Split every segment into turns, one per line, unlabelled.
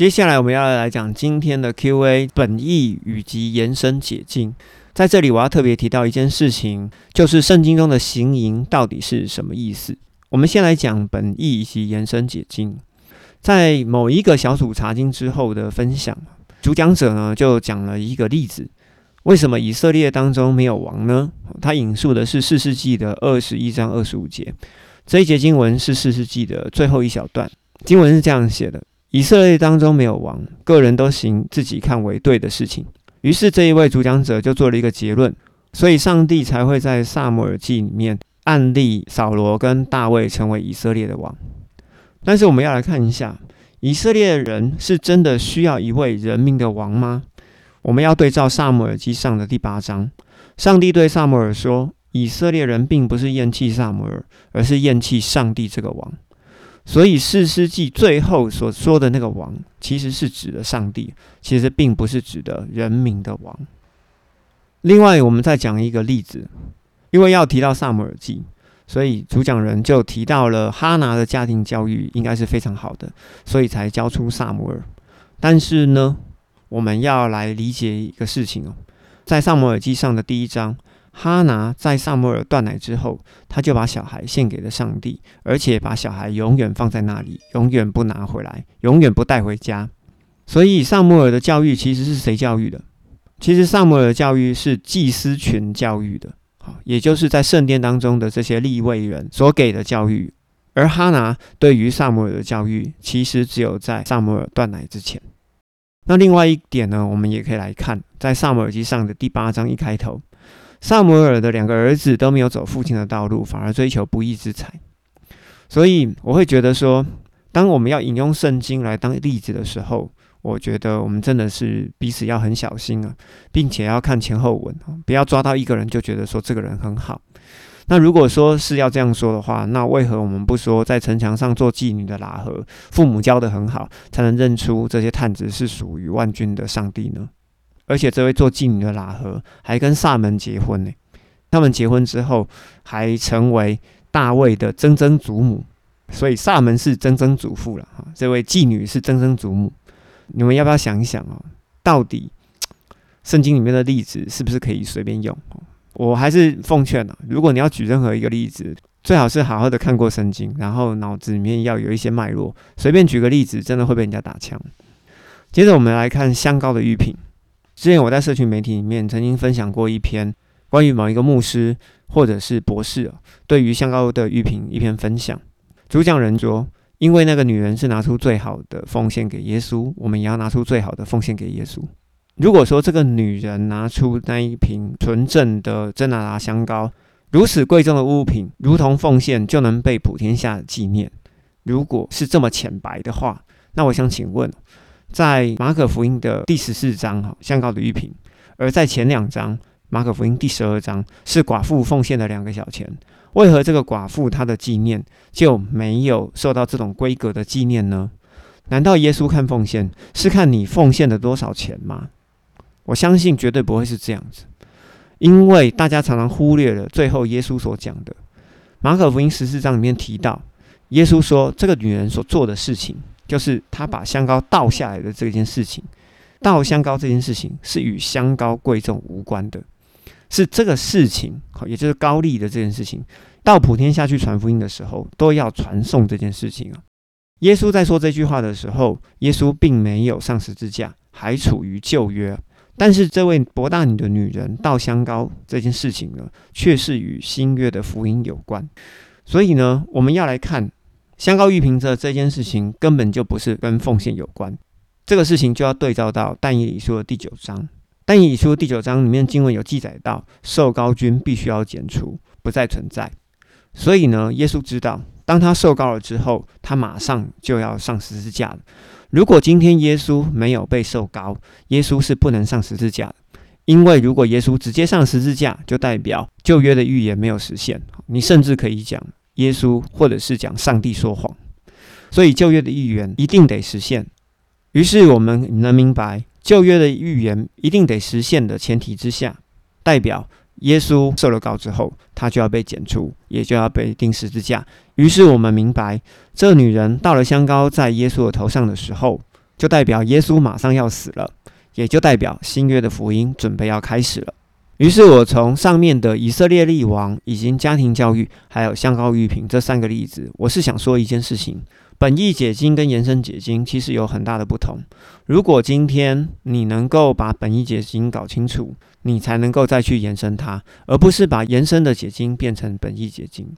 接下来我们要来讲今天的 Q&A 本意以及延伸解经。在这里，我要特别提到一件事情，就是圣经中的行淫到底是什么意思？我们先来讲本意以及延伸解经。在某一个小组查经之后的分享，主讲者呢就讲了一个例子：为什么以色列当中没有王呢？他引述的是四世纪的二十一章二十五节。这一节经文是四世纪的最后一小段，经文是这样写的：以色列当中没有王，个人都行自己看为对的事情。于是这一位主讲者就做了一个结论，所以上帝才会在萨姆尔记里面案例扫罗跟大卫成为以色列的王。但是我们要来看一下，以色列人是真的需要一位人民的王吗？我们要对照萨姆尔记上的第八章，上帝对萨姆尔说，以色列人并不是厌弃萨姆尔，而是厌弃上帝这个王。所以，四世纪最后所说的那个王，其实是指的上帝，其实并不是指的人民的王。另外，我们再讲一个例子，因为要提到萨姆尔记，所以主讲人就提到了哈拿的家庭教育应该是非常好的，所以才教出萨姆尔。但是呢，我们要来理解一个事情哦，在萨姆尔记上的第一章。哈拿在萨摩尔断奶之后，他就把小孩献给了上帝，而且把小孩永远放在那里，永远不拿回来，永远不带回家。所以萨摩尔的教育其实是谁教育的？其实萨摩尔的教育是祭司群教育的，好，也就是在圣殿当中的这些立位人所给的教育。而哈拿对于萨摩尔的教育，其实只有在萨摩尔断奶之前。那另外一点呢，我们也可以来看，在萨摩尔记上的第八章一开头。萨摩尔的两个儿子都没有走父亲的道路，反而追求不义之财。所以我会觉得说，当我们要引用圣经来当例子的时候，我觉得我们真的是彼此要很小心啊，并且要看前后文不要抓到一个人就觉得说这个人很好。那如果说是要这样说的话，那为何我们不说在城墙上做妓女的喇合，父母教的很好，才能认出这些探子是属于万军的上帝呢？而且这位做妓女的喇合还跟萨门结婚呢，他们结婚之后还成为大卫的曾曾祖母，所以萨门是曾曾祖父了哈。这位妓女是曾曾祖母，你们要不要想一想哦？到底 圣经里面的例子是不是可以随便用？我还是奉劝啊，如果你要举任何一个例子，最好是好好的看过圣经，然后脑子里面要有一些脉络，随便举个例子，真的会被人家打枪。接着我们来看香膏的玉品。之前我在社群媒体里面曾经分享过一篇关于某一个牧师或者是博士对于香膏的玉瓶一篇分享。主讲人说：“因为那个女人是拿出最好的奉献给耶稣，我们也要拿出最好的奉献给耶稣。如果说这个女人拿出那一瓶纯正的真拿达香膏，如此贵重的物品，如同奉献就能被普天下纪念。如果是这么浅白的话，那我想请问。”在马可福音的第十四章，哈，香膏的玉瓶；而在前两章，马可福音第十二章是寡妇奉献的两个小钱。为何这个寡妇她的纪念就没有受到这种规格的纪念呢？难道耶稣看奉献是看你奉献的多少钱吗？我相信绝对不会是这样子，因为大家常常忽略了最后耶稣所讲的。马可福音十四章里面提到，耶稣说这个女人所做的事情。就是他把香膏倒下来的这件事情，倒香膏这件事情是与香膏贵重无关的，是这个事情，好，也就是高丽的这件事情，到普天下去传福音的时候，都要传送这件事情啊。耶稣在说这句话的时候，耶稣并没有上十字架，还处于旧约，但是这位博大女的女人倒香膏这件事情呢，却是与新约的福音有关，所以呢，我们要来看。香膏玉瓶的这件事情根本就不是跟奉献有关，这个事情就要对照到但以理书的第九章。但以理书第九章里面经文有记载到，受膏君必须要剪除，不再存在。所以呢，耶稣知道，当他受膏了之后，他马上就要上十字架了。如果今天耶稣没有被受膏，耶稣是不能上十字架的，因为如果耶稣直接上十字架，就代表旧约的预言没有实现。你甚至可以讲。耶稣，或者是讲上帝说谎，所以旧约的预言一定得实现。于是我们能明白，旧约的预言一定得实现的前提之下，代表耶稣受了膏之后，他就要被剪除，也就要被钉十字架。于是我们明白，这女人到了香膏在耶稣的头上的时候，就代表耶稣马上要死了，也就代表新约的福音准备要开始了。于是我从上面的以色列立王、以及家庭教育，还有香膏玉瓶这三个例子，我是想说一件事情：本意解经跟延伸解经其实有很大的不同。如果今天你能够把本意解经搞清楚，你才能够再去延伸它，而不是把延伸的解经变成本意解经。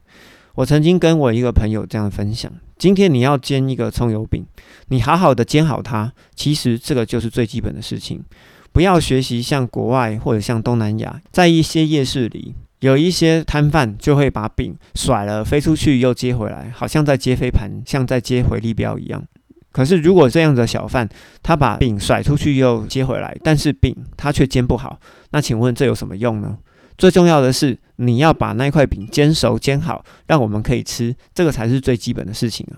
我曾经跟我一个朋友这样分享：今天你要煎一个葱油饼，你好好的煎好它，其实这个就是最基本的事情。不要学习像国外或者像东南亚，在一些夜市里，有一些摊贩就会把饼甩了飞出去又接回来，好像在接飞盘，像在接回力镖一样。可是如果这样的小贩他把饼甩出去又接回来，但是饼他却煎不好，那请问这有什么用呢？最重要的是你要把那块饼煎熟煎好，让我们可以吃，这个才是最基本的事情啊。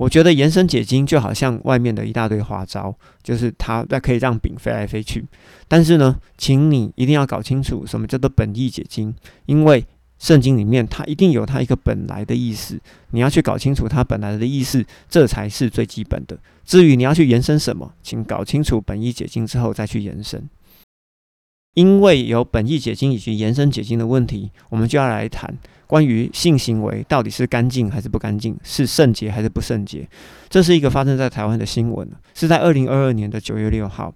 我觉得延伸解经就好像外面的一大堆花招，就是它在可以让饼飞来飞去。但是呢，请你一定要搞清楚什么叫做本意解经，因为圣经里面它一定有它一个本来的意思，你要去搞清楚它本来的意思，这才是最基本的。至于你要去延伸什么，请搞清楚本意解经之后再去延伸。因为有本意解经以及延伸解经的问题，我们就要来谈。关于性行为到底是干净还是不干净，是圣洁还是不圣洁？这是一个发生在台湾的新闻，是在二零二二年的九月六号，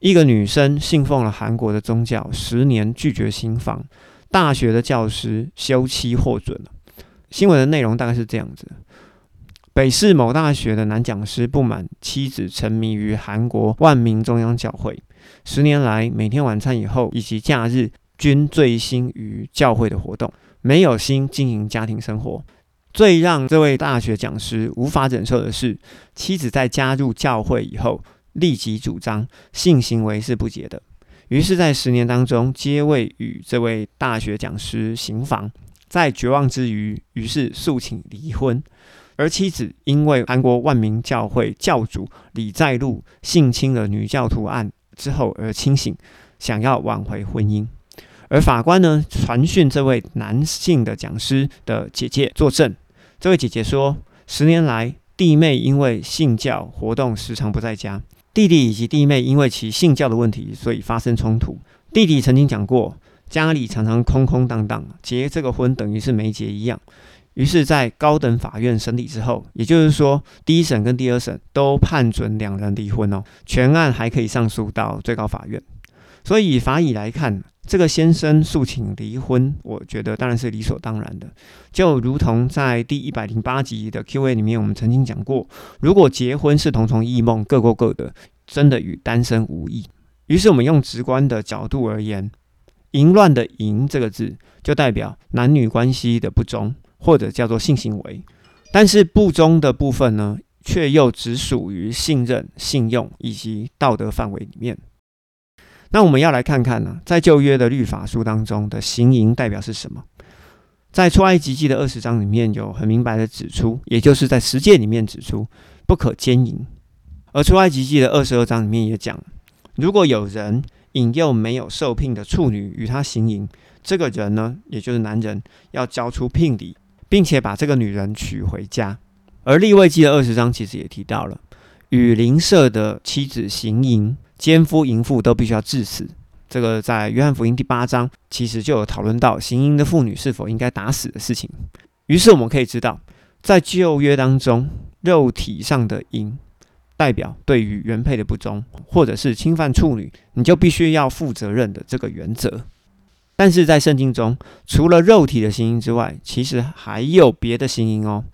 一个女生信奉了韩国的宗教，十年拒绝新房，大学的教师休妻获准了。新闻的内容大概是这样子：北市某大学的男讲师不满妻子沉迷于韩国万民中央教会，十年来每天晚餐以后以及假日均醉心于教会的活动。没有心经营家庭生活，最让这位大学讲师无法忍受的是，妻子在加入教会以后，立即主张性行为是不洁的。于是，在十年当中，皆未与这位大学讲师行房，在绝望之余，于是诉请离婚。而妻子因为韩国万民教会教主李在禄性侵了女教徒案之后而清醒，想要挽回婚姻。而法官呢，传讯这位男性的讲师的姐姐作证。这位姐姐说，十年来弟妹因为信教活动时常不在家，弟弟以及弟妹因为其信教的问题，所以发生冲突。弟弟曾经讲过，家里常常空空荡荡，结这个婚等于是没结一样。于是，在高等法院审理之后，也就是说，第一审跟第二审都判准两人离婚哦，全案还可以上诉到最高法院。所以，法理来看。这个先生诉请离婚，我觉得当然是理所当然的。就如同在第一百零八集的 Q&A 里面，我们曾经讲过，如果结婚是同床异梦，各过各的，真的与单身无异。于是我们用直观的角度而言，“淫乱”的“淫”这个字，就代表男女关系的不忠，或者叫做性行为。但是不忠的部分呢，却又只属于信任、信用以及道德范围里面。那我们要来看看呢，在旧约的律法书当中的行淫代表是什么？在出埃及记的二十章里面有很明白的指出，也就是在十诫里面指出不可奸淫；而出埃及记的二十二章里面也讲，如果有人引诱没有受聘的处女与他行淫，这个人呢，也就是男人要交出聘礼，并且把这个女人娶回家。而立位记的二十章其实也提到了，与邻舍的妻子行淫。奸夫淫妇都必须要致死。这个在约翰福音第八章其实就有讨论到行淫的妇女是否应该打死的事情。于是我们可以知道，在旧约当中，肉体上的淫代表对于原配的不忠，或者是侵犯处女，你就必须要负责任的这个原则。但是在圣经中，除了肉体的行淫之外，其实还有别的行淫哦。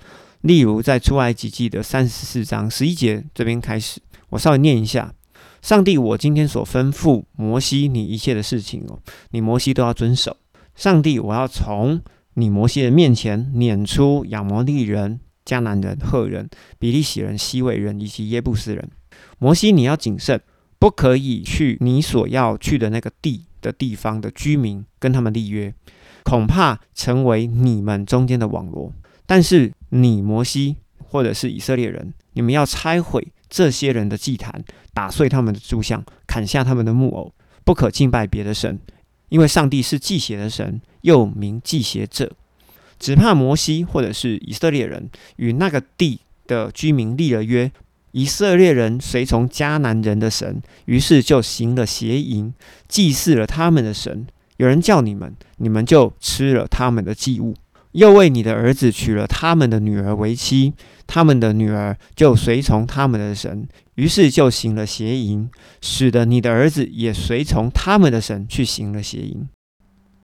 例如在出埃及记的三十四章十一节这边开始，我稍微念一下。上帝，我今天所吩咐摩西你一切的事情哦，你摩西都要遵守。上帝，我要从你摩西的面前撵出亚摩利人、迦南人、赫人、比利洗人、西伟人以及耶布斯人。摩西，你要谨慎，不可以去你所要去的那个地的地方的居民跟他们立约，恐怕成为你们中间的网罗。但是你摩西或者是以色列人，你们要拆毁。这些人的祭坛，打碎他们的柱像，砍下他们的木偶，不可敬拜别的神，因为上帝是祭邪的神，又名祭邪者。只怕摩西或者是以色列人与那个地的居民立了约，以色列人随从迦南人的神，于是就行了邪淫，祭祀了他们的神。有人叫你们，你们就吃了他们的祭物，又为你的儿子娶了他们的女儿为妻，他们的女儿就随从他们的神，于是就行了邪淫，使得你的儿子也随从他们的神去行了邪淫。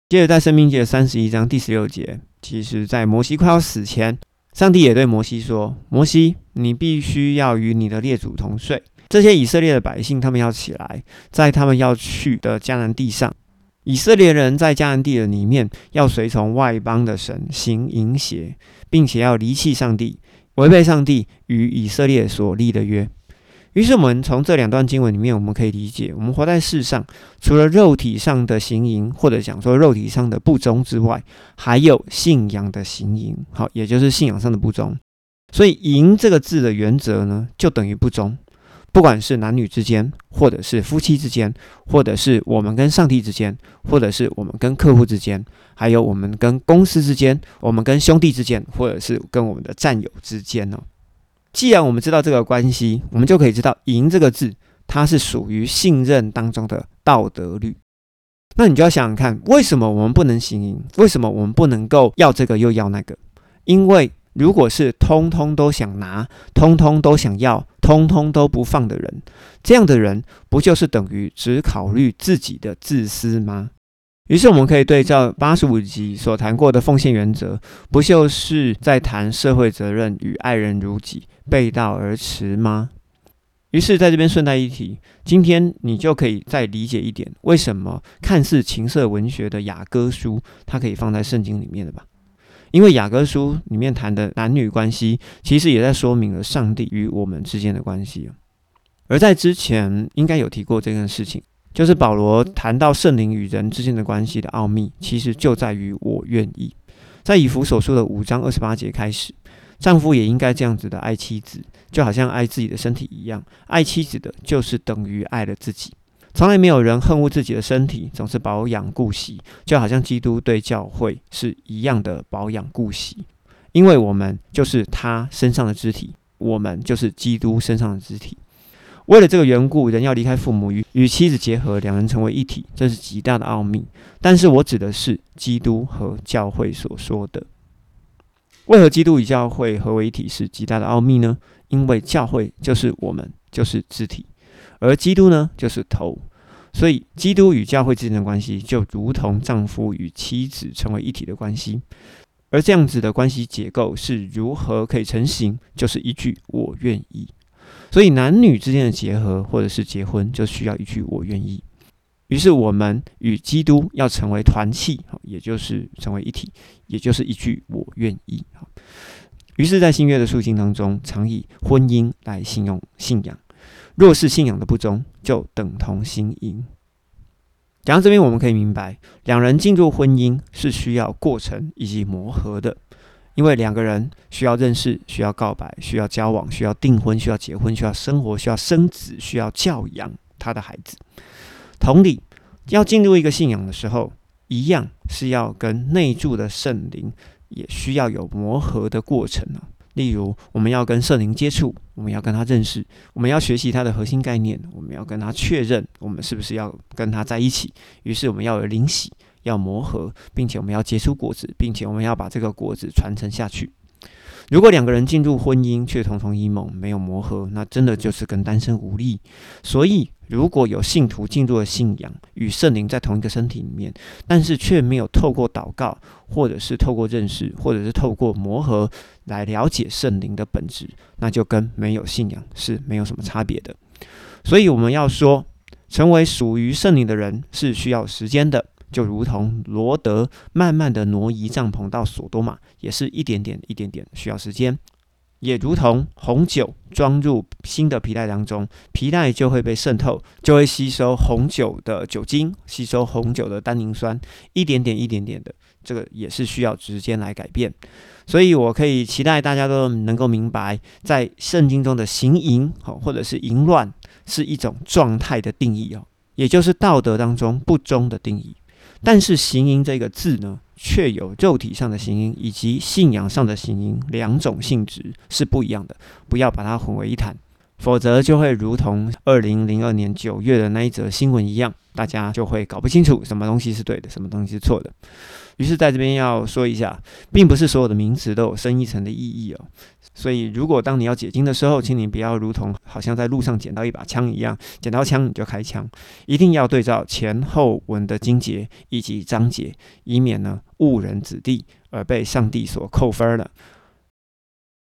接着在生命记三十一章第十六节，其实在摩西快要死前。上帝也对摩西说：“摩西，你必须要与你的列祖同睡。这些以色列的百姓，他们要起来，在他们要去的迦南地上，以色列人在迦南地的里面，要随从外邦的神行淫邪，并且要离弃上帝，违背上帝与以色列所立的约。”于是，我们从这两段经文里面，我们可以理解，我们活在世上，除了肉体上的行淫，或者讲说肉体上的不忠之外，还有信仰的行淫，好，也就是信仰上的不忠。所以“淫”这个字的原则呢，就等于不忠。不管是男女之间，或者是夫妻之间，或者是我们跟上帝之间，或者是我们跟客户之间，还有我们跟公司之间，我们跟兄弟之间，或者是跟我们的战友之间呢？既然我们知道这个关系，我们就可以知道“赢”这个字，它是属于信任当中的道德律。那你就要想想看，为什么我们不能行赢？为什么我们不能够要这个又要那个？因为如果是通通都想拿，通通都想要，通通都不放的人，这样的人不就是等于只考虑自己的自私吗？于是我们可以对照八十五集所谈过的奉献原则，不就是在谈社会责任与爱人如己背道而驰吗？于是，在这边顺带一提，今天你就可以再理解一点，为什么看似情色文学的雅歌书，它可以放在圣经里面的吧？因为雅各书里面谈的男女关系，其实也在说明了上帝与我们之间的关系。而在之前应该有提过这件事情。就是保罗谈到圣灵与人之间的关系的奥秘，其实就在于我愿意。在以弗所书的五章二十八节开始，丈夫也应该这样子的爱妻子，就好像爱自己的身体一样。爱妻子的，就是等于爱了自己。从来没有人恨恶自己的身体，总是保养顾惜，就好像基督对教会是一样的保养顾惜。因为我们就是他身上的肢体，我们就是基督身上的肢体。为了这个缘故，人要离开父母与与妻子结合，两人成为一体，这是极大的奥秘。但是我指的是基督和教会所说的。为何基督与教会合为一体是极大的奥秘呢？因为教会就是我们，就是肢体，而基督呢就是头，所以基督与教会之间的关系就如同丈夫与妻子成为一体的关系。而这样子的关系结构是如何可以成型？就是一句“我愿意”。所以男女之间的结合，或者是结婚，就需要一句“我愿意”。于是我们与基督要成为团契，也就是成为一体，也就是一句“我愿意”。于是，在新约的书经当中，常以婚姻来形容信仰。若是信仰的不忠，就等同心淫。讲到这边，我们可以明白，两人进入婚姻是需要过程以及磨合的。因为两个人需要认识，需要告白，需要交往，需要订婚，需要结婚，需要生活，需要生子，需要教养他的孩子。同理，要进入一个信仰的时候，一样是要跟内住的圣灵也需要有磨合的过程啊。例如，我们要跟圣灵接触，我们要跟他认识，我们要学习他的核心概念，我们要跟他确认，我们是不是要跟他在一起。于是，我们要有灵洗。要磨合，并且我们要结出果子，并且我们要把这个果子传承下去。如果两个人进入婚姻却同床异梦，没有磨合，那真的就是跟单身无力。所以，如果有信徒进入了信仰，与圣灵在同一个身体里面，但是却没有透过祷告，或者是透过认识，或者是透过磨合来了解圣灵的本质，那就跟没有信仰是没有什么差别的。所以，我们要说，成为属于圣灵的人是需要时间的。就如同罗德慢慢的挪移帐篷到索多玛，也是一点点、一点点需要时间；也如同红酒装入新的皮带当中，皮带就会被渗透，就会吸收红酒的酒精，吸收红酒的单宁酸，一点点、一点点的，这个也是需要时间来改变。所以我可以期待大家都能够明白，在圣经中的行淫，或者是淫乱，是一种状态的定义哦，也就是道德当中不忠的定义。但是“行淫”这个字呢，却有肉体上的行淫以及信仰上的行淫两种性质是不一样的，不要把它混为一谈。否则就会如同二零零二年九月的那一则新闻一样，大家就会搞不清楚什么东西是对的，什么东西是错的。于是，在这边要说一下，并不是所有的名词都有深一层的意义哦。所以，如果当你要解经的时候，请你不要如同好像在路上捡到一把枪一样，捡到枪你就开枪，一定要对照前后文的经节以及章节，以免呢误人子弟而被上帝所扣分了。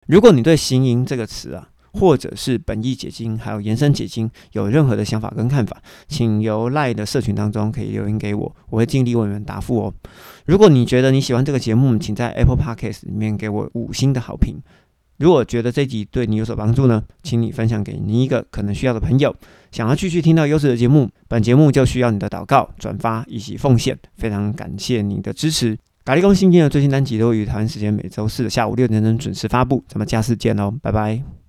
如果你对“行营”这个词啊，或者是本意解经，还有延伸解经，有任何的想法跟看法，请由赖的社群当中可以留言给我，我会尽力为你们答复哦。如果你觉得你喜欢这个节目，请在 Apple Podcast 里面给我五星的好评。如果觉得这集对你有所帮助呢，请你分享给你一个可能需要的朋友。想要继续听到优质的节目，本节目就需要你的祷告、转发以及奉献。非常感谢你的支持。咖喱公新进的最新单集都于台湾时间每周四的下午六点钟准时发布，咱们下次见喽，拜拜。